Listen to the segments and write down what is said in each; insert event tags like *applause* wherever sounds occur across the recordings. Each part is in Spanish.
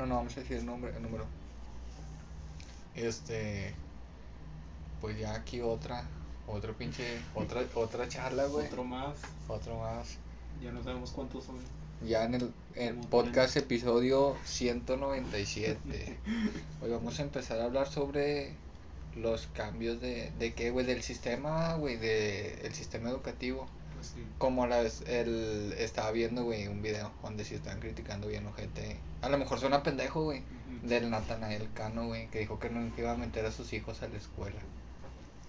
No, no vamos a decir el nombre, el número. Este, pues ya aquí otra, otro pinche, otra, otra charla, güey. Otro más. Otro más. Ya no sabemos cuántos son. Ya en el, en podcast episodio 197. Hoy vamos a empezar a hablar sobre los cambios de, de qué, güey, del sistema, güey, de el sistema educativo. Sí. Como las, el, estaba viendo, güey, un video donde sí están criticando bien o gente. A lo mejor suena pendejo, güey. Del Natanael Cano, güey, que dijo que nunca iba a meter a sus hijos a la escuela.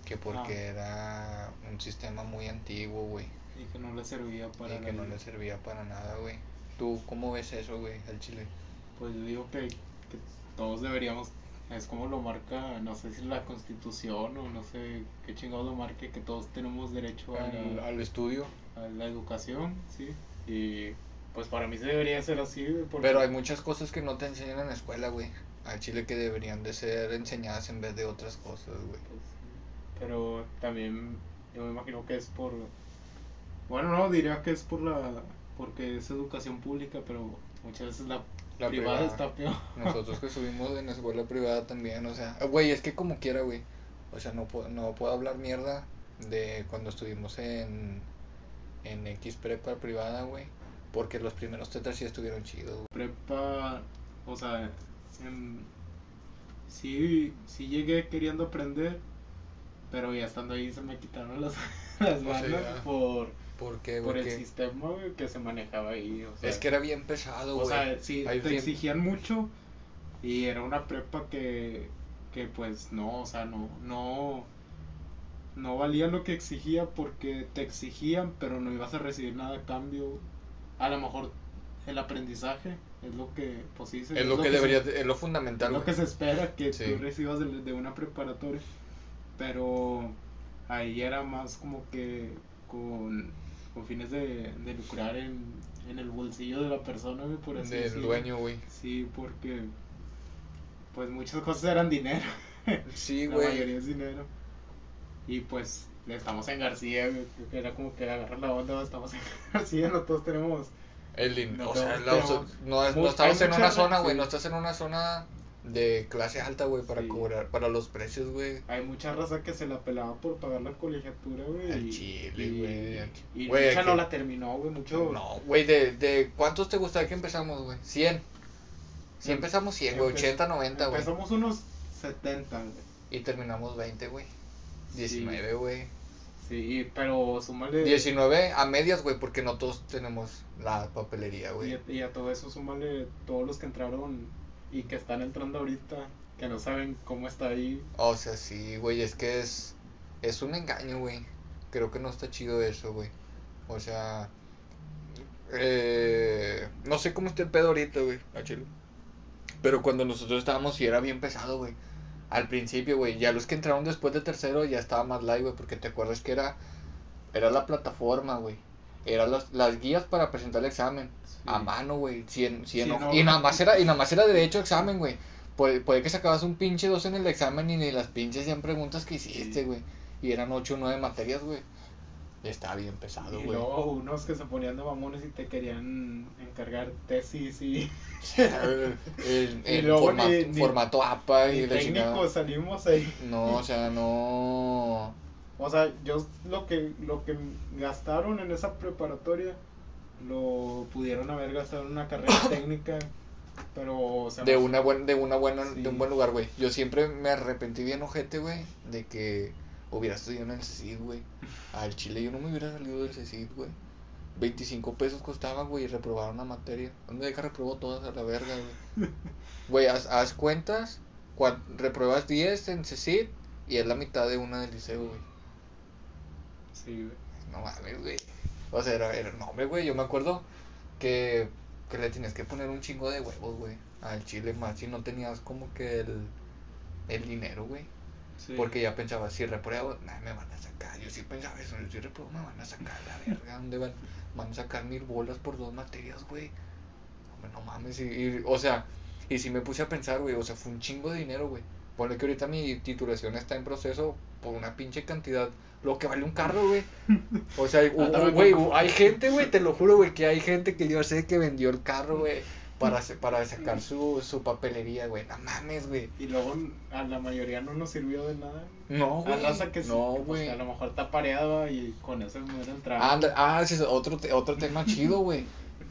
Que porque Ah. era un sistema muy antiguo, güey. Y que no le servía para Y que la no vida. le servía para nada, güey. ¿Tú cómo ves eso, güey, al chile? Pues yo digo que, que todos deberíamos, es como lo marca, no sé si la constitución o no sé qué chingados lo marque, que todos tenemos derecho Al, la, al estudio. a la educación, sí. Y pues para mí se debería ser así, porque Pero hay muchas cosas que no te enseñan en la escuela, güey. Al chile que deberían de ser enseñadas en vez de otras cosas, güey. pues, pero también yo me imagino que es por, bueno, no, diría que es por la, porque es educación pública, pero muchas veces la, La privada, privada. está peor. *laughs* Nosotros que estuvimos en la escuela privada también, o sea, güey, es que como quiera, güey. O sea, no puedo, no puedo hablar mierda de cuando estuvimos en, en X prepa privada, güey. Porque los primeros tetras sí estuvieron chidos, güey. prepa, o sea, em, sí, sí llegué queriendo aprender, pero ya estando ahí se me quitaron las, *laughs* las O sea, ganas ya. por, ¿Por qué, por güey? el Que- sistema que se manejaba ahí. O sea, Es que era bien pesado, o güey. sea, sí, te bien- exigían mucho y era una prepa que, que pues no, o sea, no, no, no valía lo que exigía porque te exigían, pero no ibas a recibir nada a cambio. A lo mejor el aprendizaje es lo que, pues sí, se- Es lo que se- debería, es lo es fundamental, lo güey. que se espera que Sí. tú recibas de, de una preparatoria. Pero ahí era más como que con, con fines de, de lucrar en, en el bolsillo de la persona, güey, por así Del decirlo. dueño, güey. Sí, porque pues muchas cosas eran dinero. Sí, *laughs* la güey. mayoría es dinero. Y pues estamos en García, güey, era como que agarrar la onda, ¿no? estamos en *laughs* García, no todos tenemos El No o sea, la- no, no estás hay en una zona, güey. sí. No estás en una zona de clase alta, güey, para Sí. cobrar, para los precios, güey. Hay mucha raza que se la pelaba por pagar la colegiatura, güey. Al y- chile, y- güey. Y mucha no la terminó, güey. Mucho. No, güey, de, de ¿cuántos te gustaría que empezamos, güey? 100. Si Em- empezamos 100, güey, empe- 80, 90, güey. Empezamos unos 70, güey. Y terminamos 20, güey. 19, güey. Sí, y- pero súmale. 19 a medias, güey, porque no todos tenemos la papelería, Y güey. a, y a todo eso súmale todos los que entraron y que están entrando ahorita, que no saben cómo está ahí. O sea, sí, güey, es que es es un engaño, güey. Creo que no está chido eso, güey. O sea, eh, no sé cómo está el pedo ahorita, güey, a chile. Pero cuando nosotros estábamos sí era bien pesado, güey. Al principio, güey, ya los que entraron después de tercero ya estaba más light, güey, porque te acuerdas que era era la plataforma, güey. Eran las, las guías para presentar el examen. Sí. A mano, güey. Cien, cien Sí, hojas. no. Y nada más era, y nada más era derecho a examen, güey. Puede, puede que sacabas un pinche 2 en el examen y ni las pinches 100 preguntas que hiciste, Sí. güey. Y eran 8 o 9 materias, güey. Y estaba bien pesado, y güey. luego unos que se ponían de mamones y te querían encargar tesis y, *laughs* en, Y en luego forma- ni- ni- formato APA y, y la chingada. técnicos salimos ahí. No, o sea, no. O sea, yo lo que lo que gastaron en esa preparatoria lo pudieron haber gastado en una carrera *coughs* técnica, pero o sea, De una buena, de una buena, Sí. de un buen lugar, güey. Yo siempre me arrepentí bien ojete, güey, de que hubiera estudiado en el CECID, güey. Al Chile yo no me hubiera salido del CECID, güey. 25 pesos costaba, güey, y reprobaron una materia. ¿Dónde deja reprobó todas a la verga, güey? *laughs* Güey, haz, haz cuentas, repruebas 10 en CECID y es la mitad de una del liceo, güey. Sí, güey. No mames, güey. O sea, era, era, no, hombre, güey, yo me acuerdo que, que le tienes que poner un chingo de huevos, güey, al chile más si no tenías como que el, el dinero, güey. Sí. Porque ya pensaba, si repruebo, nah, me van a sacar. Yo sí pensaba eso, si repruebo me van a sacar la verga. ¿Dónde van? Van a sacar mil bolas por dos materias, güey. Hombre, no mames. Y, y, o sea, y si me puse a pensar, güey, o sea, fue un chingo de dinero, güey. Ponle que ahorita mi titulación está en proceso por una pinche cantidad, lo que vale un carro, güey. O sea, *laughs* Ah, güey, hay gente, güey, te lo juro, güey, que hay gente que yo sé que vendió el carro, güey, para, para sacar su, su papelería, güey. No mames, güey. Y luego a la mayoría no nos sirvió de nada. No, A güey. raza que sí, no, pues, güey. a lo mejor está pareado y con eso me era el trabajo. Ah, ese es otro, otro tema chido, güey.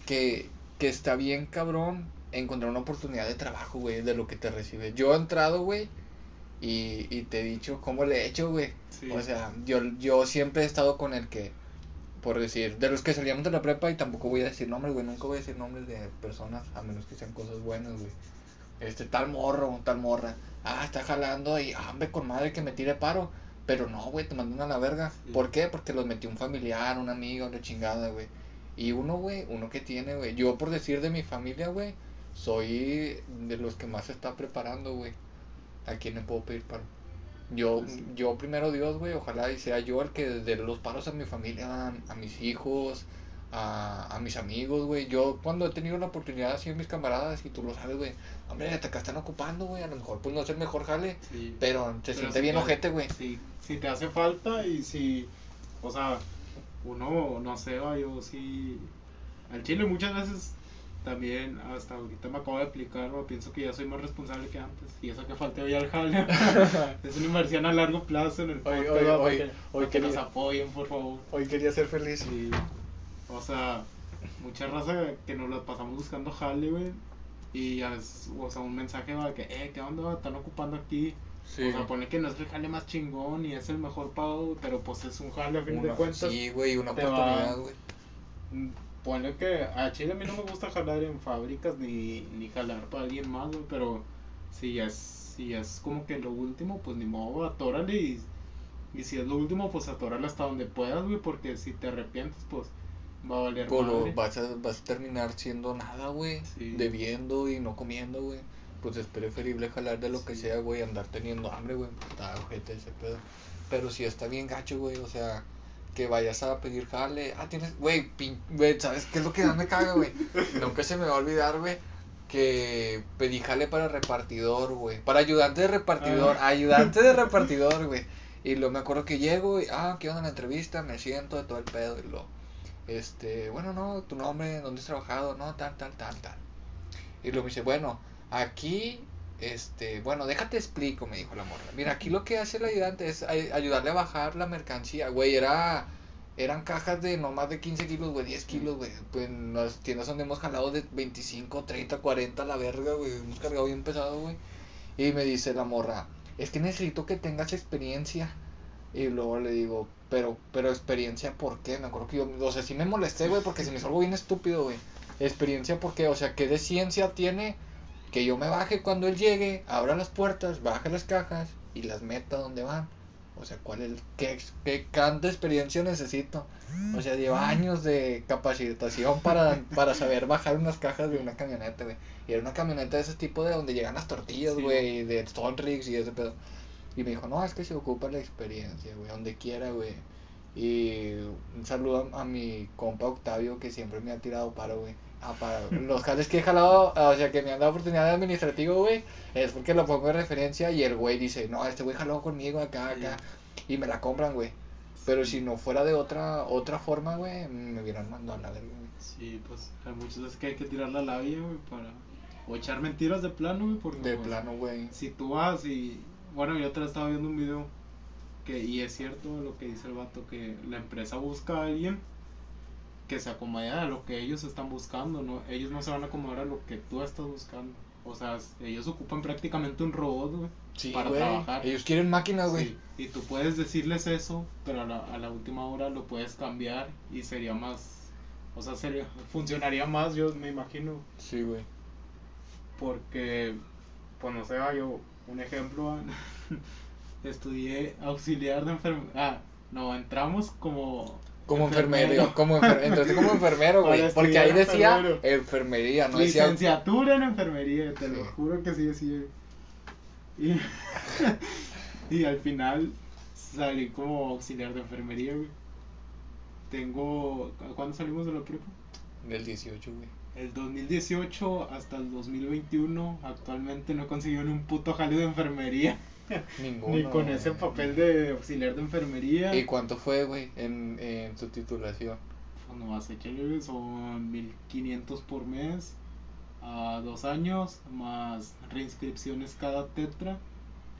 Que, que está bien cabrón encontrar una oportunidad de trabajo, güey, de lo que te recibe. Yo he entrado, güey, y, y te he dicho cómo le he hecho, güey. Sí. O sea, yo, yo siempre he estado con el que, por decir, de los que salíamos de la prepa y tampoco voy a decir nombres, güey, nunca voy a decir nombres de personas, a menos que sean cosas buenas, güey. Este, tal morro, tal morra. Ah, está jalando y, ah, hombre, con madre que me tire paro. Pero no, güey, te mandan a la verga. Sí. ¿Por qué? Porque los metió un familiar, un amigo, la chingada, güey. Y uno, güey, uno que tiene, güey. Yo, por decir de mi familia, güey, soy de los que más se está preparando, güey. ¿A quién le puedo pedir paro? Yo, Sí. yo primero Dios, güey, ojalá y sea yo el que dé los paros a mi familia, a, mis hijos, a, a mis amigos, güey. Yo cuando he tenido la oportunidad así mis camaradas, y tú lo sabes, güey, hombre, te acá están ocupando, güey, a lo mejor pues no es el mejor jale, Sí. pero se Pero siente si bien te- ojete, güey. Si, si te hace falta y si, o sea, uno, no sé, yo sí, al chile muchas veces también, hasta ahorita me acabo de aplicar, va, pienso que ya soy más responsable que antes, y eso que falté hoy al jale, *laughs* es una inversión a largo plazo en el Hoy- hoy- hoy- que, hoy que nos quería- apoyen, por favor. Hoy quería ser feliz. Sí. O sea, mucha raza que nos la pasamos buscando jale, güey. Y, es- o sea, un mensaje va que, eh, ¿qué onda? Están ocupando aquí. Sí. O sea, pone que no es el jale más chingón y es el mejor pago, pero pues es un jale a fin de Una- cuentas. sí, güey, una oportunidad, güey. Ponle que a Chile a mí no me gusta jalar en fábricas ni, ni jalar para alguien más, güey, pero si es, si es como que lo último, pues ni modo, atórale y, y si es lo último, pues atórale hasta donde puedas, güey, porque si te arrepientes, pues va a valer Pues lo- madre. vas, a, vas a terminar siendo nada, güey. Sí. Debiendo y no comiendo, güey. Pues es preferible jalar de lo que Sí. sea, güey, andar teniendo hambre, güey. pues, Está ojete ese pedo. Pero si está bien gacho, güey, o sea, que vayas a pedir jale. Ah, tienes, güey, pin- güey, ¿sabes qué es lo que más me caga, güey? Nunca se me va a olvidar, güey, que pedí jale para repartidor, güey. Para ayudante de repartidor, Ah. ayudante de *laughs* repartidor, güey. Y luego me acuerdo que llego y, ah, ¿qué onda la entrevista? Me siento de todo el pedo y lo, este, bueno, no, tu nombre, dónde has trabajado, no, tal, tal, tal, tal. Y luego me dice, bueno, aquí, este, bueno, déjate explico, me dijo la morra. Mira, aquí lo que hace el ayudante es ay- ayudarle a bajar la mercancía, güey, era, eran cajas de no más de 15 kilos, güey, 10 kilos, güey. Pues en las tiendas donde hemos jalado de 25, 30, 40 a la verga, güey, hemos cargado bien pesado, güey. Y me dice la morra, es que necesito que tengas experiencia. Y luego le digo, pero, pero experiencia, ¿por qué? Me acuerdo que yo, o sea, sí me molesté, güey, porque se me hizo algo bien estúpido, güey. Experiencia, ¿por qué? O sea, ¿qué de ciencia tiene que yo me baje cuando él llegue, abra las puertas, baje las cajas y las meta donde van? O sea, ¿cuál es, qué, qué tanta experiencia necesito? O sea, lleva años de capacitación para, para saber bajar unas cajas de una camioneta, güey. Y era una camioneta de ese tipo de donde llegan las tortillas, Sí. güey, de y ese pedo. Y me dijo, no, es que se ocupa la experiencia, güey, donde quiera, güey. Y un saludo a, a mi compa Octavio, que siempre me ha tirado paro, güey. Para los jales que he jalado, o sea, que me han dado oportunidad de administrativo, güey, es porque lo pongo de referencia y el güey dice, no, este güey jaló conmigo acá, acá. Y me la compran, güey. Pero si no fuera de otra otra forma, güey, me hubieran mandado a la verga, güey. Sí, pues hay muchas veces que hay que tirar la labia, güey, para... O echar mentiras de plano, güey, porque... De pues, plano, güey. Si tú vas y... Bueno, yo vez estaba viendo un video que... Y es cierto lo que dice el vato, que la empresa busca a alguien que se acomode a lo que ellos están buscando, ¿no? Ellos no se van a acomodar a lo que tú estás buscando. O sea, ellos ocupan prácticamente un robot, güey, Sí, para güey. trabajar. Ellos quieren máquinas, güey. Sí, y tú puedes decirles eso, pero a la, a la última hora lo puedes cambiar y sería más, o sea, sería, funcionaría más, yo me imagino, Sí, güey. porque, pues no sé, ah, yo, un ejemplo, ah, *laughs* estudié auxiliar de enfermero, ah, no, entramos como... Como enfermero, como enfer entonces como enfermero, güey. Porque ahí decía enfermero. enfermería, no decía. Licenciatura en enfermería, te lo juro que sí decía. Y, *laughs* y al final salí como auxiliar de enfermería, güey. Tengo. ¿Cuándo salimos de la prepa? Del 18, güey. El 2018 hasta el 2021. Actualmente no he conseguido ni un puto jaleo de enfermería. *laughs* Ninguno. ni con ese papel de auxiliar de enfermería. ¿Y cuánto fue, güey, en, en tu titulación? Nomás échale, güey, son 1500 por mes. a dos años, más reinscripciones cada tetra.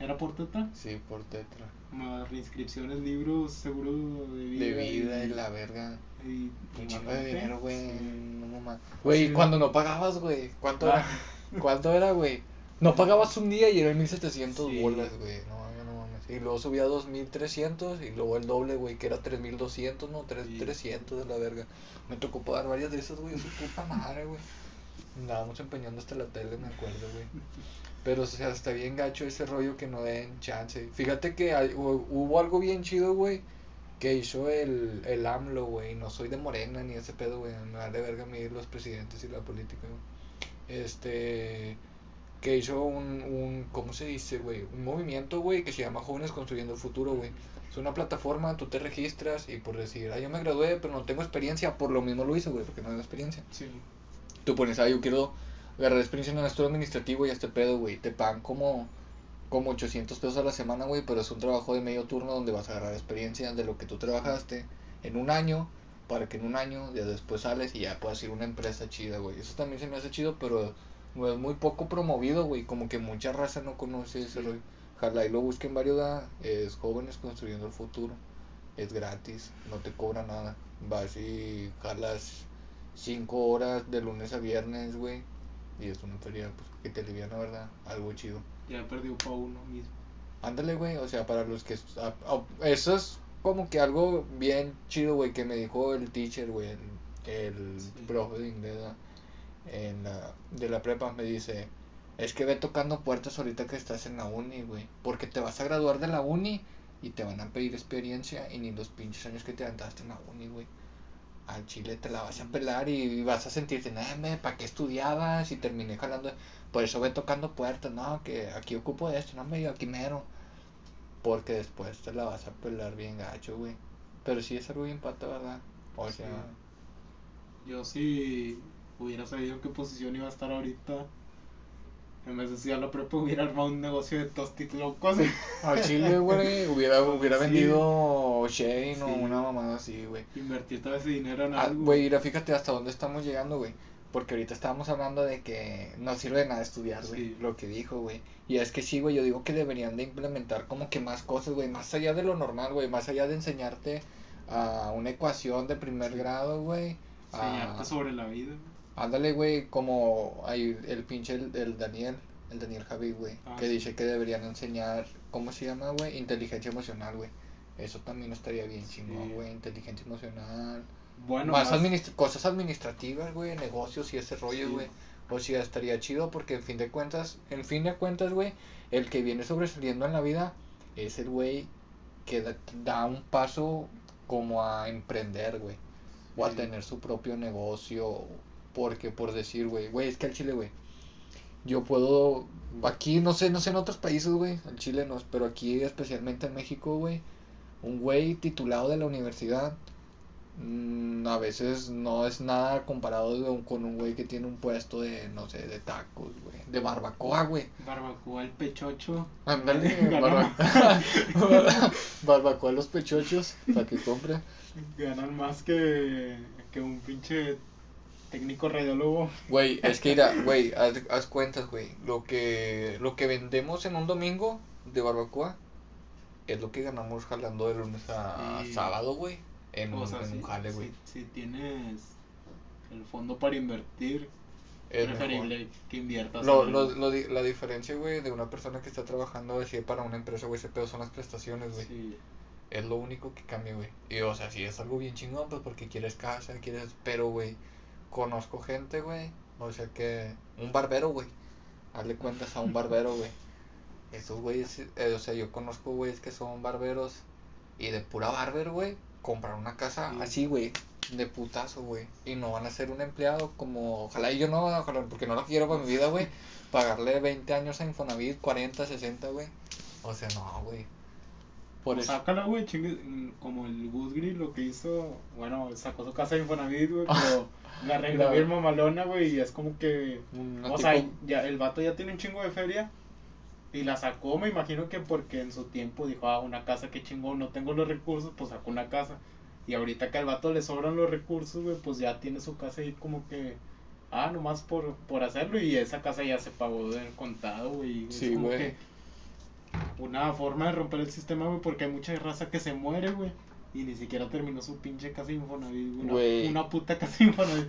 ¿Era por tetra? Sí, por tetra. Más reinscripciones, libros, seguro de vida. De vida y la verga. Y, Un chingo de dinero, güey. sí. No mames. Güey, Sí. cuando no pagabas, güey. ¿Cuánto Ah. era? *laughs* ¿Cuánto era, güey? No pagabas un día y eran 1700 Sí. bolas, güey. No mames, no mames. Y luego subía a 2300 y luego el doble, güey, que era 3200, no, 3300 de la verga. Me tocó pagar varias de esas, güey. Su puta madre, güey. Andábamos empeñando hasta la tele, me acuerdo, güey. Pero, o sea, está bien gacho ese rollo que no den chance. Fíjate que hay- hu- hubo algo bien chido, güey, que hizo el, el AMLO, güey. No soy de Morena ni ese pedo, güey. Me vale verga a mí los presidentes y la política, güey. Este. Que hizo un, un. ¿Cómo se dice, güey? Un movimiento, güey, que se llama Jóvenes Construyendo el Futuro, güey. Es una plataforma, tú te registras y por decir, ah, yo me gradué, pero no tengo experiencia, por lo mismo lo hice, güey, porque no tengo experiencia. Sí. Tú pones, ah, yo quiero agarrar experiencia en el estudio administrativo y este pedo, güey. Te pagan como, como 800 pesos a la semana, güey, pero es un trabajo de medio turno donde vas a agarrar experiencia de lo que tú trabajaste en un año, para que en un año ya después sales y ya puedas ir a una empresa chida, güey. Eso también se me hace chido, pero no es muy poco promovido, güey. Como que mucha raza no conoce ese rollo. Ojalá y lo busquen varios, da, es Jóvenes Construyendo el Futuro. Es gratis, no te cobra nada. Vas y jalas 5 horas de lunes a viernes, güey. Y es una feria pues, que te aliviana, ¿verdad? Algo chido. Ya perdió para uno mismo. Ándale, güey, o sea, para los que... a- a- eso es como que algo bien chido, güey, que me dijo el teacher, güey, el, el Sí. profe de inglés ¿verdad? En la, de la prepa, me dice, es que ve tocando puertas ahorita que estás en la uni, güey, porque te vas a graduar de la uni y te van a pedir experiencia y ni los pinches años que te aventaste en la uni, güey. Al chile te la vas a pelar y vas a sentirte, nada, ¿para qué estudiabas? Y terminé jalando. Por eso ve tocando puertas, no, que aquí ocupo de esto, no me aquí mero. Porque después te la vas a pelar bien gacho, güey. Pero sí es algo bien pata, ¿verdad? O Sí. sea, Yo si hubiera sabido en qué posición iba a estar ahorita, en vez de estudiar la prepa, hubiera armado un negocio de tostis locos. *laughs* al chile, güey, hubiera, hubiera Sí. vendido Shane o Sí. una mamada así, güey. Invertir todo ese dinero en Ah, algo. Güey, mira, fíjate hasta dónde estamos llegando, güey. Porque ahorita estábamos hablando de que no sirve de nada estudiar, güey. Sí. Lo que dijo, güey. Y es que sí, güey, yo digo que deberían de implementar como que más cosas, güey. Más allá de lo normal, güey. Más allá de enseñarte a una ecuación de primer grado, güey. a- Enseñarte sobre la vida. Ándale, güey, como hay el pinche el, el Daniel, el Daniel Javi, güey, Ah, que sí. dice que deberían enseñar, ¿cómo se llama, güey? Inteligencia emocional, güey. Eso también estaría bien chingón, Sí. güey, inteligencia emocional. Bueno, más más- administ- cosas administrativas, güey, negocios y ese rollo, Sí. güey. O sea, estaría chido porque en fin de cuentas, en fin de cuentas, güey, el que viene sobresaliendo en la vida es el güey que da, da un paso como a emprender, güey. O a tener su propio negocio. Porque por decir, güey, güey, es que al Chile, güey. Yo puedo, aquí, no sé, no sé en otros países, güey, en Chile no, pero aquí, especialmente en México, güey, un güey titulado de la universidad, mm, a veces no es nada comparado con un güey que tiene un puesto de, no sé, de tacos, güey, de barbacoa, güey. Barbacoa el pechocho. *laughs* Ganan- barba- *laughs* barbacoa los pechochos, para que compre. Ganan más que, que un pinche técnico radiólogo. Güey, es que mira, güey, haz, haz cuentas, güey. Lo que, lo que vendemos en un domingo de barbacoa es lo que ganamos jalando de lunes a Sí. sábado, güey. En, O un, sea, en un jale, güey. si- si tienes el fondo para invertir, Es preferible que inviertas. Lo, en lo, lo la diferencia, güey, de una persona que está trabajando así para una empresa, güey, ese pedo son las prestaciones, güey. Sí. Es lo único que cambia, güey. Y, o sea, si es algo bien chingón, pues porque quieres casa, quieres... Pero, güey, conozco gente, güey. O sea que... Un barbero, güey. Hazle cuentas a un barbero, güey. Esos güeyes, eh, o sea, yo conozco güeyes que son barberos y de pura barber, güey, comprar una casa Sí. así, güey, de putazo, güey. Y no van a ser un empleado como, ojalá y yo no, ojalá, porque no lo quiero para mi vida, güey. Pagarle 20 años a Infonavit, 40, 60, güey. O sea, no, güey. Por Pues eso. Sácala, güey, chingue, mm, como el Gus Gris lo que hizo, bueno, sacó su casa de Infonavit, güey, *laughs* pero la arregló bien mamalona, güey, y es como que, Una o tipo- sea, ya, el vato ya tiene un chingo de feria, y la sacó, me imagino que porque en su tiempo dijo, ah, una casa, que chingón, no tengo los recursos, pues sacó una casa, y ahorita que al vato le sobran los recursos, güey, pues ya tiene su casa ahí como que ah, nomás por, por hacerlo y esa casa ya se pagó del contado, güey. Sí, güey. Una forma de romper el sistema, güey, porque hay mucha raza que se muere, güey. Y ni siquiera terminó su pinche casa Infonavit, güey. Una, Güey. una puta casa Infonavit.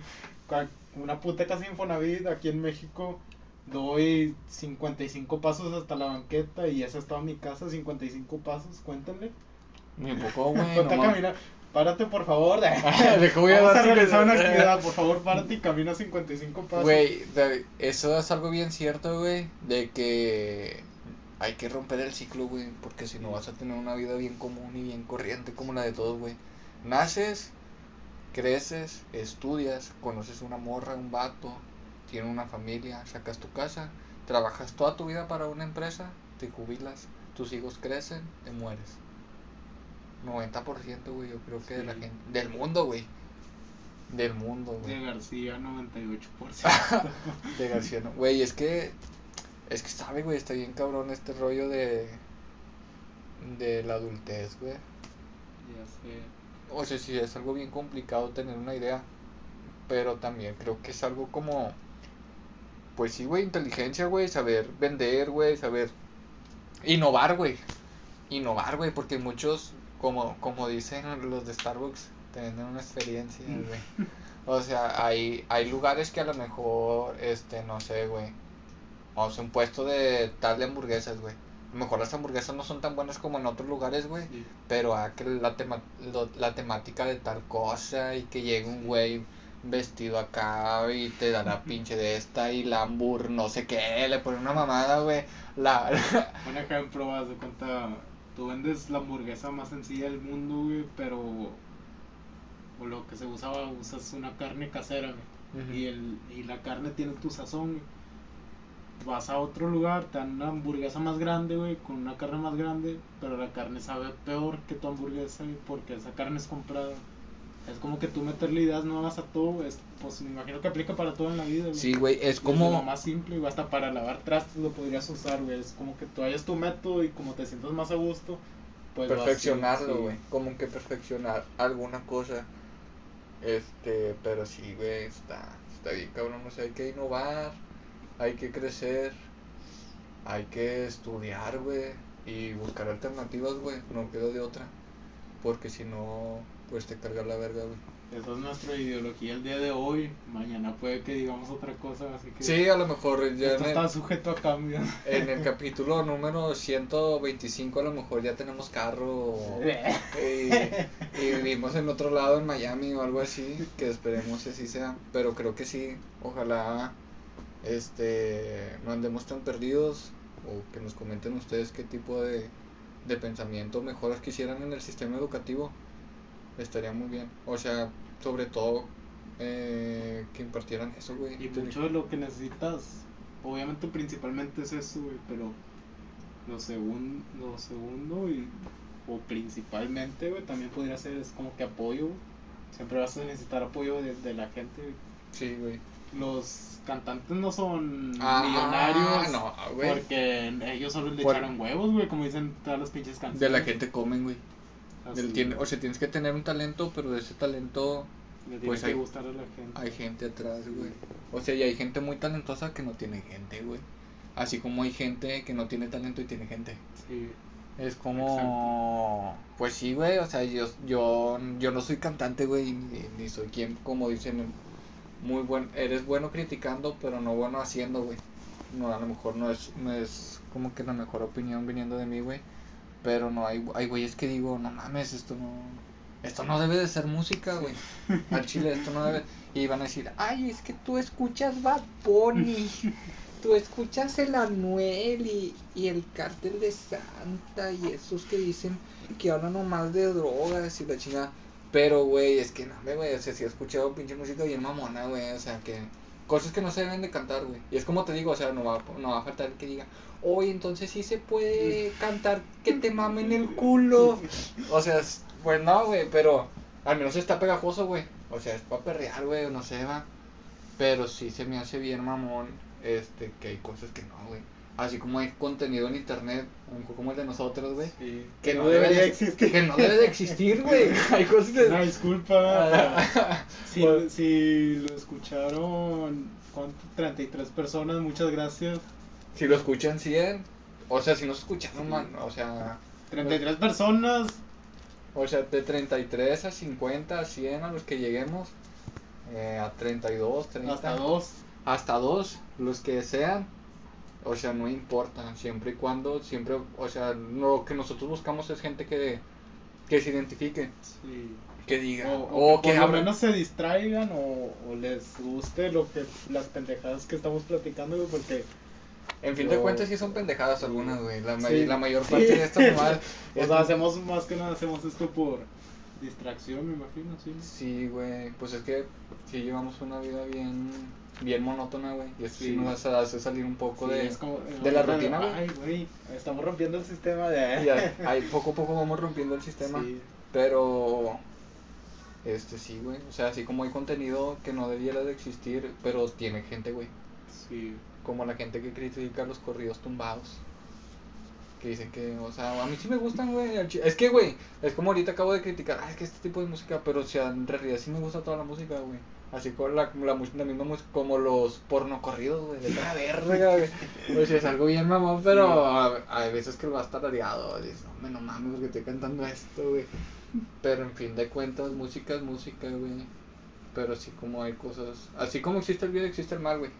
Una puta casa Infonavit aquí en México. Doy 55 pasos hasta la banqueta y esa estaba mi casa, 55 pasos, cuéntenle. Ni poco, güey. Ponte a no caminar. Párate, por favor. *laughs* Deja, voy a Vamos a dar realizar una 50. actividad, *laughs* por favor, párate y camina 55 pasos. Güey, eso es algo bien cierto, güey, de que hay que romper el ciclo, güey, porque si no vas a tener una vida bien común y bien corriente como la de todos, güey. Naces, creces, estudias, conoces una morra, un vato, tienes una familia, sacas tu casa, trabajas toda tu vida para una empresa, te jubilas, tus hijos crecen, te mueres. 90%, güey, yo creo que de la gente, del mundo, güey. Del mundo, güey. De García, 98%. *laughs* De García, no. Güey, es que. Es que sabe, güey, está bien cabrón este rollo de. De la adultez, güey. ya sé. O sea, sí, es algo bien complicado tener una idea. Pero también creo que es algo como. Pues sí, güey, inteligencia, güey, saber vender, güey, saber. Innovar, güey. Innovar, güey, porque muchos, como, como dicen los de Starbucks, tienen una experiencia, güey. *laughs* O sea, hay, hay lugares que a lo mejor, este, no sé, güey. Vamos a un puesto de tal de hamburguesas, güey. A lo mejor las hamburguesas no son tan buenas como en otros lugares, güey. Sí. Pero a que la, tema, lo- la temática de tal cosa y que llegue un güey vestido acá y te da la *laughs* pinche de esta y la hambur, no sé qué, le pone una mamada, güey. La, *laughs* Un ejemplo, vas de cuenta, tú vendes la hamburguesa más sencilla del mundo, güey, pero o lo que se usaba, usas una carne casera, güey, y, el, y la carne tiene tu sazón, güey. Vas a otro lugar, te dan una hamburguesa más grande, güey, con una carne más grande, pero la carne sabe peor que tu hamburguesa, güey, porque esa carne es comprada. Es como que tú meterle ideas nuevas a todo, es- pues me imagino que aplica para todo en la vida, güey. sí, güey, es como... lo más simple, güey, hasta para lavar trastes lo podrías usar, güey. Es como que tú hayas tu método y como te sientas más a gusto, pues lo perfeccionarlo, güey. sí. Como que perfeccionar alguna cosa. Este, pero sí, güey, está, está bien cabrón. O sea, hay que innovar, hay que crecer, hay que estudiar, güey, y buscar alternativas, güey. No queda de otra. Porque si no, pues te carga la verga, güey. Esa es nuestra ideología el día de hoy. Mañana puede que digamos otra cosa, así que Sí, a lo mejor ya esto está el, sujeto a cambio. en el *laughs* capítulo número 125 a lo mejor ya tenemos carro *laughs* y, y vivimos en otro lado en Miami o algo así, que esperemos que así sea, pero creo que sí, ojalá este no andemos tan perdidos o que nos comenten ustedes qué tipo de, de pensamiento mejoras quisieran en el sistema educativo, estaría muy bien, o sea, sobre todo eh, que impartieran eso, güey. Y mucho de lo que necesitas, obviamente principalmente es eso, güey, pero lo, segun, lo segundo y, o principalmente, güey, también podría ser es como que apoyo, güey. Siempre vas a necesitar apoyo de, de la gente, güey. Sí, güey. Los cantantes no son Ah, millonarios no, güey. porque ellos solo le Por- echaron huevos, güey, como dicen todas las pinches canciones. De la gente comen, güey. Así, Del tiene- o sea, tienes que tener un talento, pero de ese talento le tiene pues que hay- gustar a la gente. hay gente atrás, güey. O sea, y hay gente muy talentosa que no tiene gente, güey. Así como hay gente que no tiene talento y tiene gente. Sí. Es como... Pues sí, güey, o sea, yo, yo, yo no soy cantante, güey, ni, ni soy quien, como dicen, muy buen, eres bueno criticando, pero no bueno haciendo, güey. No, a lo mejor no es, no es como que la mejor opinión viniendo de mí, güey. Pero no, hay, hay güeyes que digo, no mames, esto no, esto no debe de ser música, güey. *laughs* Al chile esto no debe. Y van a decir, ay, es que tú escuchas Bad Bunny, *laughs* tú escuchas el Anuel y, y el Cártel de Santa y esos que dicen que hablan nomás de drogas y la chingada. Pero, güey, es que no, güey, o sea, sí he escuchado pinche música bien mamona, güey, o sea, que cosas que no se deben de cantar, güey. Y es como te digo, o sea, no va, no va a faltar el que diga, oye, entonces sí se puede cantar que te mamen el culo. O sea, es- pues no, güey, pero al menos está pegajoso, güey. O sea, es para perrear, güey, no sé, va. Pero sí se me hace bien mamón, este, que hay cosas que no, güey. Así como hay contenido en internet, un- como el de nosotros, güey. Sí. Que no, debería debe de, existir. Que no debe de existir, güey. *laughs* Hay cosas que... Una disculpa. *laughs* Si, si lo escucharon ¿cuánto? 33 personas, muchas gracias. Si lo escuchan 100, o sea, si no se escuchan, no Sí. man, o sea, 33 personas. o sea, de 33 a 50, a 100 a los que lleguemos, eh, a 32, 30, Hasta dos. hasta dos, los que sean, o sea, no importa, siempre y cuando, siempre, o sea, lo que nosotros buscamos es gente que, que se identifique, Sí. que diga, O, o, o que que por lo abra- menos se distraigan o, o les guste lo que las pendejadas que estamos platicando, güey, porque En fin de cuentas sí son pendejadas algunas, güey, la, ma- Sí. la mayor Sí. parte de esta mamada o sea, hacemos más que nada hacemos esto por distracción, me imagino, sí. Sí, güey, pues es que sí llevamos una vida bien, bien monótona, güey, y eso sí, nos hace, salir un poco Sí, de, como- de la rutina, güey. Ay, güey, estamos rompiendo el sistema de Y ahí- *laughs* ahí poco a poco vamos rompiendo el sistema, Sí. pero, este sí, güey, o sea, así como hay contenido que no debiera de existir, pero tiene gente, güey, Sí. como la gente que critica los corridos tumbados. Que dicen que, o sea, a mí sí me gustan, güey. Es que, güey, es como ahorita acabo de criticar, ah, es que este tipo de música, pero o sea, en realidad sí me gusta toda la música, güey. Así como la, la, la misma música, como los porno corridos, güey, de la verga, güey. O sea, es algo bien mamón, pero a- hay veces que lo vas tarareado, dices, no, no mames, porque estoy cantando esto, güey. Pero en fin de cuentas, música es música, güey. Pero así como hay cosas, así como existe el bien, existe el mal, güey.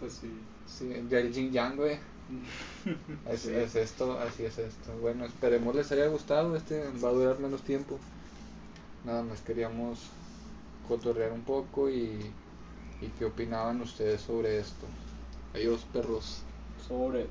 Pues sí. Sí, el yin yang, güey. Es, Sí. es esto, así es esto. Bueno, esperemos les haya gustado. Este va a durar menos tiempo. Nada más queríamos cotorrear un poco y, y qué opinaban ustedes sobre esto. Adiós, perros. Sobre.